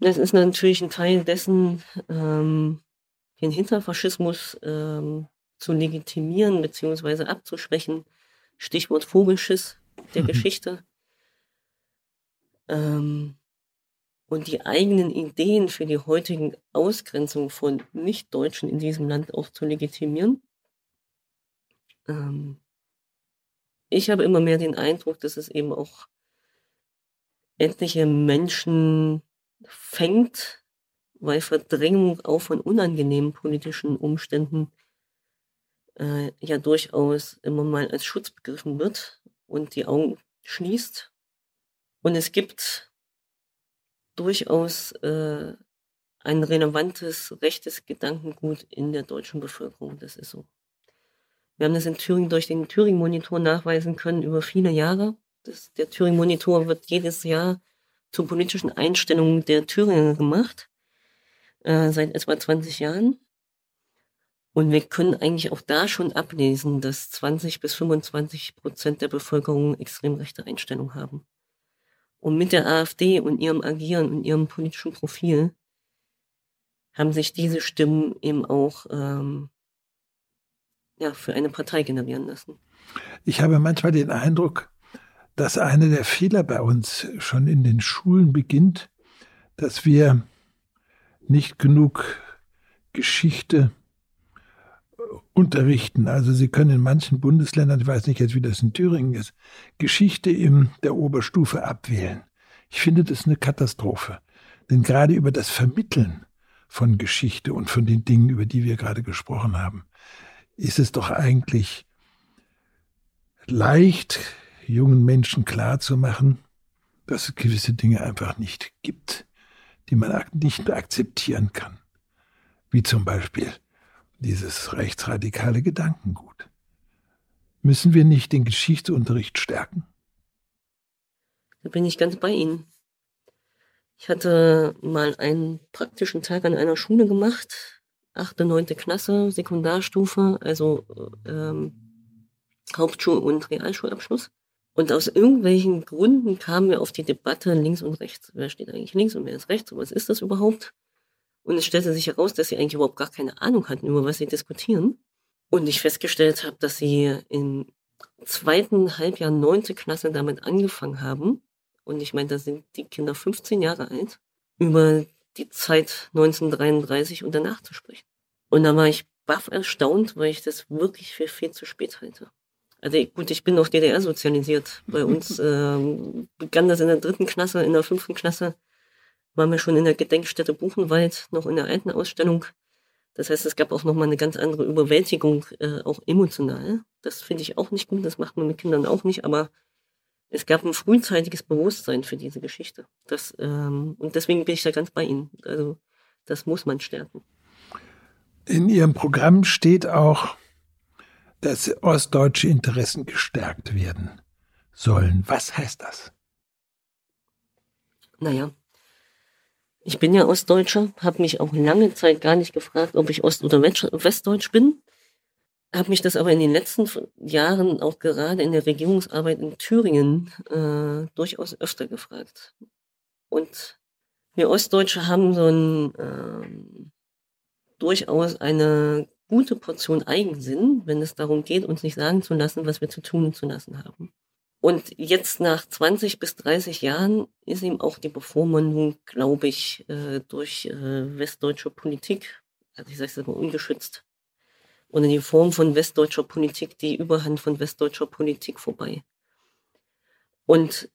Das ist natürlich ein Teil dessen, ähm, den Hinterfaschismus ähm, zu legitimieren bzw. abzuschwächen. Stichwort Vogelschiss der mhm. Geschichte. Ähm, und die eigenen Ideen für die heutigen Ausgrenzung von Nichtdeutschen in diesem Land auch zu legitimieren. Ähm, ich habe immer mehr den Eindruck, dass es eben auch etliche Menschen fängt, weil Verdrängung auch von unangenehmen politischen Umständen äh, ja durchaus immer mal als Schutz begriffen wird und die Augen schließt. Und es gibt durchaus äh, ein relevantes rechtes Gedankengut in der deutschen Bevölkerung. Das ist so. Wir haben das in Thüringen durch den Thüringen-Monitor nachweisen können über viele Jahre. Das, der Thüringen-Monitor wird jedes Jahr zur politischen Einstellung der Thüringer gemacht, äh, seit etwa 20 Jahren. Und wir können eigentlich auch da schon ablesen, dass 20 bis 25 Prozent der Bevölkerung extrem rechte Einstellung haben. Und mit der AfD und ihrem Agieren und ihrem politischen Profil haben sich diese Stimmen eben auch ähm, ja, für eine Partei generieren lassen. Ich habe manchmal den Eindruck, dass einer der Fehler bei uns schon in den Schulen beginnt, dass wir nicht genug Geschichte unterrichten. Also Sie können in manchen Bundesländern, ich weiß nicht jetzt, wie das in Thüringen ist, Geschichte in der Oberstufe abwählen. Ich finde das eine Katastrophe. Denn gerade über das Vermitteln von Geschichte und von den Dingen, über die wir gerade gesprochen haben, ist es doch eigentlich leicht, jungen Menschen klarzumachen, dass es gewisse Dinge einfach nicht gibt, die man nicht akzeptieren kann. Wie zum Beispiel dieses rechtsradikale Gedankengut. Müssen wir nicht den Geschichtsunterricht stärken? Da bin ich ganz bei Ihnen. Ich hatte mal einen praktischen Tag an einer Schule gemacht, achte, neunte Klasse, Sekundarstufe, also ähm, Hauptschul- und Realschulabschluss. Und aus irgendwelchen Gründen kamen wir auf die Debatte links und rechts. Wer steht eigentlich links und wer ist rechts? Und was ist das überhaupt? Und es stellte sich heraus, dass sie eigentlich überhaupt gar keine Ahnung hatten, über was sie diskutieren. Und ich festgestellt habe, dass sie im zweiten Halbjahr neunte Klasse damit angefangen haben. Und ich meine, da sind die Kinder 15 Jahre alt, über die Zeit 1933 und danach zu sprechen. Und da war ich baff erstaunt, weil ich das wirklich für viel zu spät halte. Also gut, ich bin noch DDR sozialisiert. Bei uns ähm, begann das in der dritten Klasse, in der fünften Klasse waren wir schon in der Gedenkstätte Buchenwald, noch in der alten Ausstellung. Das heißt, es gab auch nochmal eine ganz andere Überwältigung, äh, auch emotional. Das finde ich auch nicht gut, das macht man mit Kindern auch nicht, aber es gab ein frühzeitiges Bewusstsein für diese Geschichte. Das, ähm, und deswegen bin ich da ganz bei Ihnen. Also das muss man stärken. In Ihrem Programm steht auch, dass ostdeutsche Interessen gestärkt werden sollen. Was heißt das? Naja, ich bin ja Ostdeutscher, habe mich auch lange Zeit gar nicht gefragt, ob ich Ost- oder Westdeutsch bin. habe mich das aber in den letzten Jahren auch gerade in der Regierungsarbeit in Thüringen äh, durchaus öfter gefragt. Und wir Ostdeutsche haben so ein ähm, durchaus eine gute Portion Eigensinn, wenn es darum geht, uns nicht sagen zu lassen, was wir zu tun und zu lassen haben. Und jetzt nach 20 bis 30 Jahren ist ihm auch die Bevormundung, glaube ich, äh, durch äh, westdeutsche Politik, also ich sage es mal ungeschützt, und in die Form von westdeutscher Politik, die Überhand von westdeutscher Politik vorbei. Und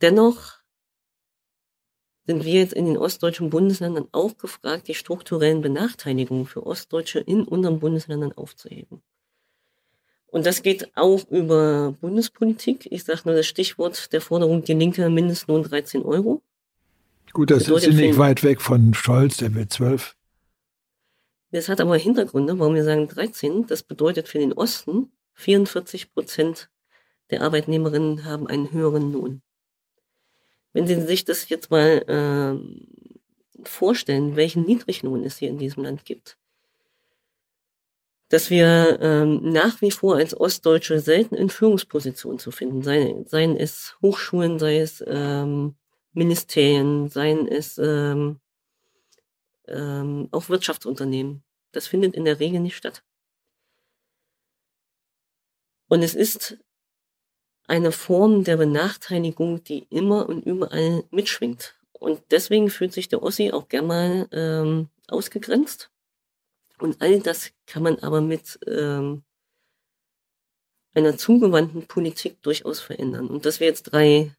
dennoch sind wir jetzt in den ostdeutschen Bundesländern auch gefragt, die strukturellen Benachteiligungen für Ostdeutsche in unseren Bundesländern aufzuheben. Und das geht auch über Bundespolitik. Ich sage nur das Stichwort der Forderung, die Linke Mindestlohn 13 Euro. Gut, das ist nicht weit weg von Scholz, der will 12. Das hat aber Hintergründe, warum wir sagen 13. Das bedeutet für den Osten, 44 Prozent der Arbeitnehmerinnen haben einen höheren Lohn. Wenn Sie sich das jetzt mal äh, vorstellen, welchen Niedriglohn es hier in diesem Land gibt, dass wir ähm, nach wie vor als Ostdeutsche selten in Führungspositionen zu finden, seien, seien es Hochschulen, sei es ähm, Ministerien, seien es ähm, ähm, auch Wirtschaftsunternehmen. Das findet in der Regel nicht statt. Und es ist eine Form der Benachteiligung, die immer und überall mitschwingt. Und deswegen fühlt sich der Ossi auch gern mal ähm, ausgegrenzt. Und all das kann man aber mit ähm, einer zugewandten Politik durchaus verändern. Und dass wir jetzt drei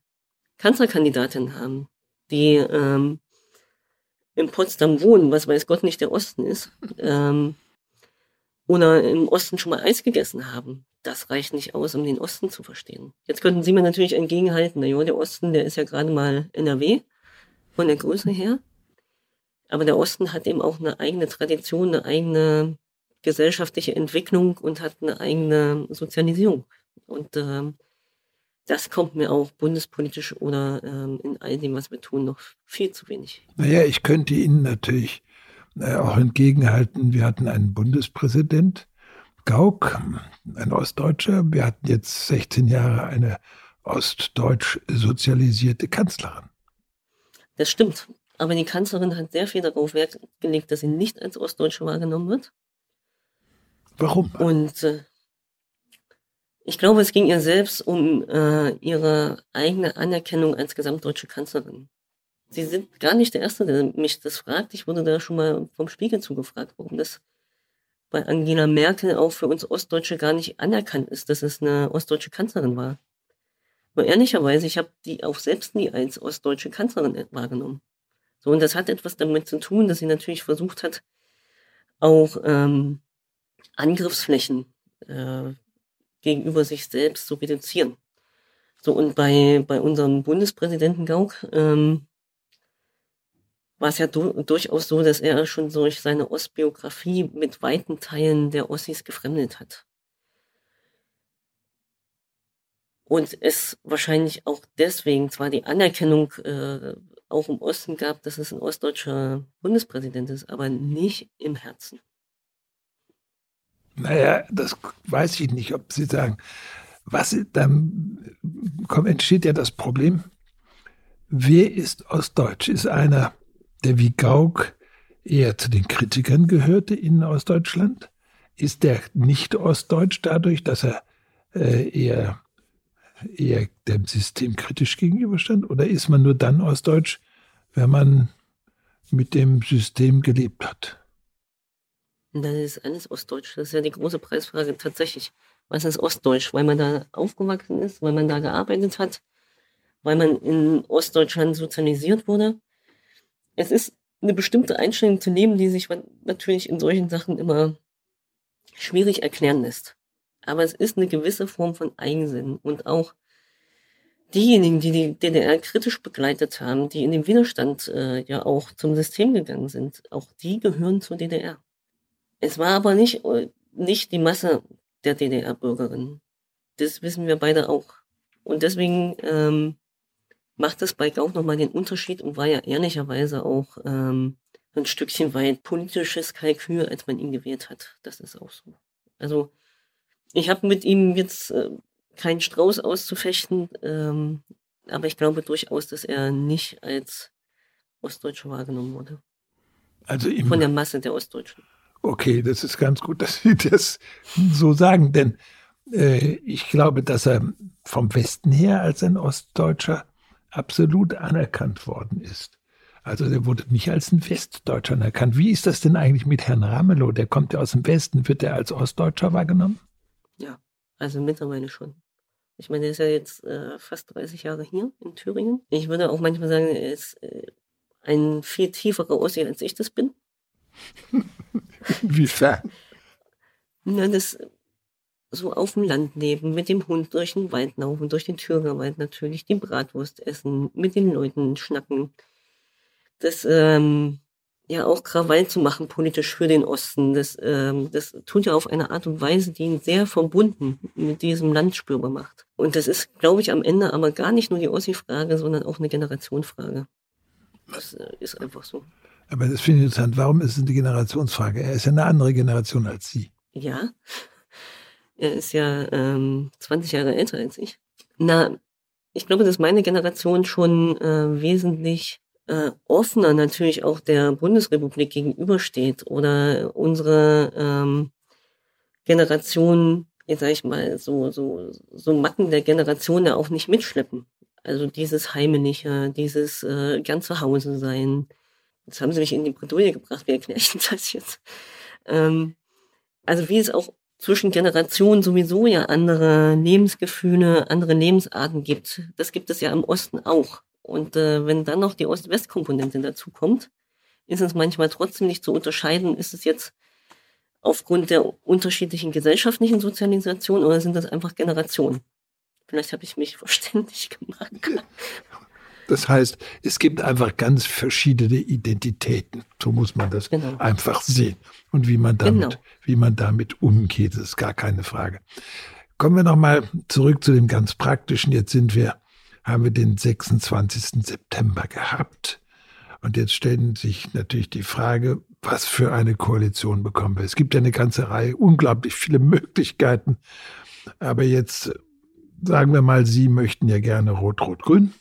Kanzlerkandidatinnen haben, die ähm, in Potsdam wohnen, was weiß Gott nicht der Osten ist, ähm, oder im Osten schon mal Eis gegessen haben, das reicht nicht aus, um den Osten zu verstehen. Jetzt könnten Sie mir natürlich entgegenhalten, na ja, der Osten, der ist ja gerade mal NRW von der Größe her. Aber der Osten hat eben auch eine eigene Tradition, eine eigene gesellschaftliche Entwicklung und hat eine eigene Sozialisierung. Und ähm, das kommt mir auch bundespolitisch oder ähm, in all dem, was wir tun, noch viel zu wenig. Naja, ich könnte Ihnen natürlich äh, auch entgegenhalten, wir hatten einen Bundespräsident, Gauck, ein Ostdeutscher. Wir hatten jetzt 16 Jahre eine ostdeutsch sozialisierte Kanzlerin. Das stimmt. Aber die Kanzlerin hat sehr viel darauf Wert gelegt, dass sie nicht als Ostdeutsche wahrgenommen wird. Warum? Und äh, ich glaube, es ging ihr selbst um äh, ihre eigene Anerkennung als gesamtdeutsche Kanzlerin. Sie sind gar nicht der Erste, der mich das fragt. Ich wurde da schon mal vom Spiegel zugefragt, warum das bei Angela Merkel auch für uns Ostdeutsche gar nicht anerkannt ist, dass es eine ostdeutsche Kanzlerin war. Aber ehrlicherweise, ich habe die auch selbst nie als ostdeutsche Kanzlerin wahrgenommen. So, und das hat etwas damit zu tun, dass sie natürlich versucht hat, auch ähm, Angriffsflächen äh, gegenüber sich selbst zu reduzieren. So, und bei, bei unserem Bundespräsidenten Gauck ähm, war es ja du durchaus so, dass er schon durch seine Ostbiografie mit weiten Teilen der Ossis gefremdet hat. Und es wahrscheinlich auch deswegen zwar die Anerkennung äh, auch im Osten gab, dass es ein ostdeutscher Bundespräsident ist, aber nicht im Herzen. Naja, das weiß ich nicht, ob Sie sagen. Was dann komm, entsteht ja das Problem, wer ist Ostdeutsch? Ist einer der wie Gauck eher zu den Kritikern gehörte in Ostdeutschland? Ist der nicht ostdeutsch dadurch, dass er äh, eher, eher dem System kritisch gegenüberstand? Oder ist man nur dann ostdeutsch, wenn man mit dem System gelebt hat? Das ist alles ostdeutsch. Das ist ja die große Preisfrage tatsächlich. Was ist ostdeutsch? Weil man da aufgewachsen ist, weil man da gearbeitet hat, weil man in Ostdeutschland sozialisiert wurde es ist eine bestimmte Einstellung zu nehmen, die sich natürlich in solchen Sachen immer schwierig erklären lässt. Aber es ist eine gewisse Form von Eigensinn und auch diejenigen, die die DDR kritisch begleitet haben, die in den Widerstand äh, ja auch zum System gegangen sind, auch die gehören zur DDR. Es war aber nicht, äh, nicht die Masse der DDR-Bürgerinnen. Das wissen wir beide auch. Und deswegen ähm, macht das Bike auch nochmal den Unterschied und war ja ehrlicherweise auch ähm, ein Stückchen weit politisches Kalkül, als man ihn gewählt hat. Das ist auch so. Also ich habe mit ihm jetzt äh, keinen Strauß auszufechten, ähm, aber ich glaube durchaus, dass er nicht als Ostdeutscher wahrgenommen wurde. Also von der Masse der Ostdeutschen. Okay, das ist ganz gut, dass Sie das so sagen, denn äh, ich glaube, dass er vom Westen her als ein Ostdeutscher absolut anerkannt worden ist. Also er wurde nicht als ein Westdeutscher anerkannt. Wie ist das denn eigentlich mit Herrn Ramelow? Der kommt ja aus dem Westen. Wird er als Ostdeutscher wahrgenommen? Ja, also mittlerweile schon. Ich meine, er ist ja jetzt äh, fast 30 Jahre hier in Thüringen. Ich würde auch manchmal sagen, er ist äh, ein viel tieferer Ossi, als ich das bin. Inwiefern? Na, das so auf dem Land leben, mit dem Hund durch den Wald laufen, durch den Thüringerwald natürlich, die Bratwurst essen, mit den Leuten schnacken. Das, ähm, ja, auch Krawall zu machen politisch für den Osten, das, ähm, das tut ja auf eine Art und Weise, die ihn sehr verbunden mit diesem Land spürbar macht. Und das ist, glaube ich, am Ende aber gar nicht nur die Ossi-Frage, sondern auch eine Generationfrage. Das äh, ist einfach so. Aber das finde ich interessant. Warum ist es eine Generationsfrage? Er ist ja eine andere Generation als Sie. Ja, er ist ja ähm, 20 Jahre älter als ich. Na, ich glaube, dass meine Generation schon äh, wesentlich äh, offener natürlich auch der Bundesrepublik gegenübersteht oder unsere ähm, Generation, jetzt sag ich mal, so, so, so Macken der Generation ja auch nicht mitschleppen. Also dieses Heimeliche, dieses äh, gern zu Hause sein. Jetzt haben sie mich in die Bredouille gebracht, wie erkläre ich das jetzt? Ähm, also wie es auch zwischen Generationen sowieso ja andere Lebensgefühle, andere Lebensarten gibt. Das gibt es ja im Osten auch. Und äh, wenn dann noch die Ost-West-Komponente dazu kommt, ist es manchmal trotzdem nicht zu unterscheiden, ist es jetzt aufgrund der unterschiedlichen gesellschaftlichen Sozialisation oder sind das einfach Generationen? Vielleicht habe ich mich verständlich gemacht. Das heißt, es gibt einfach ganz verschiedene Identitäten. So muss man das genau. einfach sehen. Und wie man damit, genau. wie man damit umgeht, ist gar keine Frage. Kommen wir nochmal zurück zu dem ganz Praktischen. Jetzt sind wir, haben wir den 26. September gehabt. Und jetzt stellen sich natürlich die Frage, was für eine Koalition bekommen wir? Es gibt ja eine ganze Reihe, unglaublich viele Möglichkeiten. Aber jetzt sagen wir mal, Sie möchten ja gerne Rot-Rot-Grün.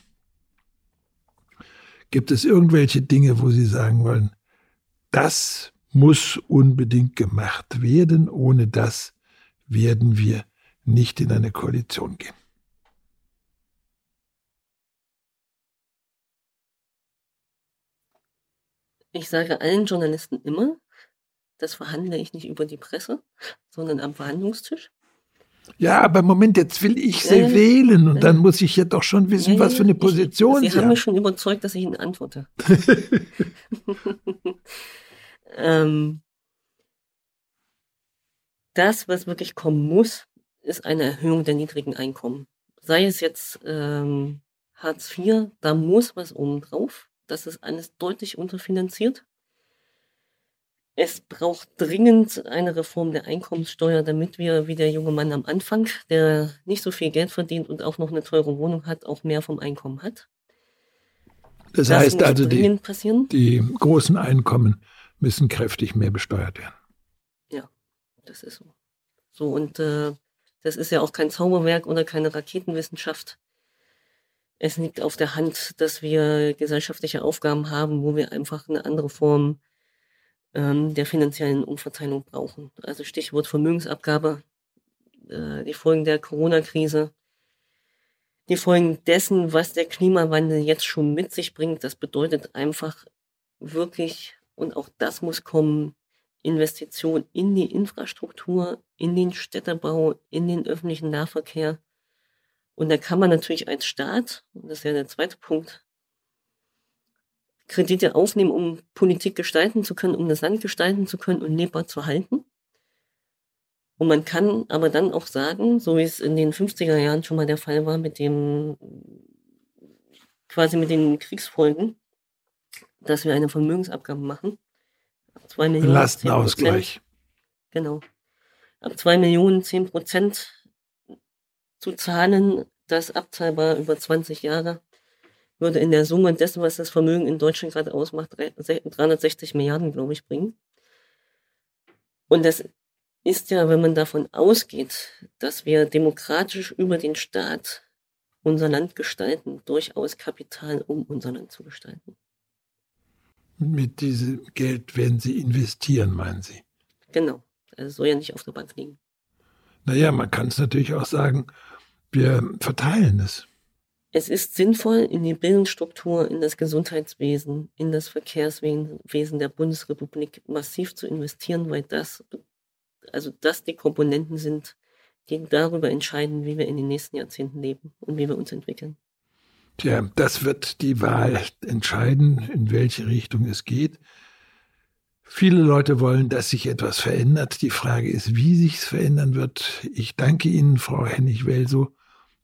Gibt es irgendwelche Dinge, wo Sie sagen wollen, das muss unbedingt gemacht werden, ohne das werden wir nicht in eine Koalition gehen? Ich sage allen Journalisten immer, das verhandle ich nicht über die Presse, sondern am Verhandlungstisch. Ja, aber Moment, jetzt will ich sie ja, wählen und ja. dann muss ich ja doch schon wissen, ja, was für eine Position ich, Sie, Sie haben mich schon überzeugt, dass ich Ihnen antworte. ähm, das, was wirklich kommen muss, ist eine Erhöhung der niedrigen Einkommen. Sei es jetzt ähm, Hartz IV, da muss was oben drauf. Das ist alles deutlich unterfinanziert. Es braucht dringend eine Reform der Einkommenssteuer, damit wir, wie der junge Mann am Anfang, der nicht so viel Geld verdient und auch noch eine teure Wohnung hat, auch mehr vom Einkommen hat. Das, das heißt also, die, die großen Einkommen müssen kräftig mehr besteuert werden. Ja, das ist so. So, und äh, das ist ja auch kein Zauberwerk oder keine Raketenwissenschaft. Es liegt auf der Hand, dass wir gesellschaftliche Aufgaben haben, wo wir einfach eine andere Form ähm, der finanziellen Umverteilung brauchen. Also Stichwort Vermögensabgabe, äh, die Folgen der Corona-Krise, die Folgen dessen, was der Klimawandel jetzt schon mit sich bringt. Das bedeutet einfach wirklich, und auch das muss kommen, Investition in die Infrastruktur, in den Städtebau, in den öffentlichen Nahverkehr. Und da kann man natürlich als Staat, und das ist ja der zweite Punkt, Kredite aufnehmen, um Politik gestalten zu können, um das Land gestalten zu können und lebbar zu halten. Und man kann aber dann auch sagen, so wie es in den 50er Jahren schon mal der Fall war mit dem, quasi mit den Kriegsfolgen, dass wir eine Vermögensabgabe machen. Ab zwei Millionen. Lastenausgleich. Genau. Ab zwei Millionen zehn Prozent zu zahlen, das abzahlbar über 20 Jahre würde in der Summe dessen, was das Vermögen in Deutschland gerade ausmacht, 360 Milliarden, glaube ich, bringen. Und das ist ja, wenn man davon ausgeht, dass wir demokratisch über den Staat unser Land gestalten, durchaus Kapital, um unser Land zu gestalten. Mit diesem Geld werden Sie investieren, meinen Sie? Genau. Also soll ja nicht auf der Bank liegen. Naja, man kann es natürlich auch sagen, wir verteilen es. Es ist sinnvoll, in die Bildungsstruktur, in das Gesundheitswesen, in das Verkehrswesen der Bundesrepublik massiv zu investieren, weil das, also das die Komponenten sind, die darüber entscheiden, wie wir in den nächsten Jahrzehnten leben und wie wir uns entwickeln. Tja, das wird die Wahl entscheiden, in welche Richtung es geht. Viele Leute wollen, dass sich etwas verändert. Die Frage ist, wie sich es verändern wird. Ich danke Ihnen, Frau Hennig-Welso,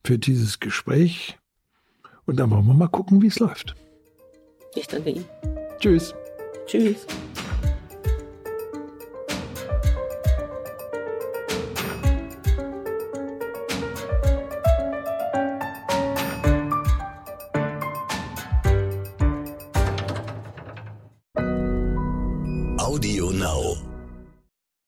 für dieses Gespräch. Und dann wollen wir mal gucken, wie es läuft. Ich danke Ihnen. Tschüss. Tschüss.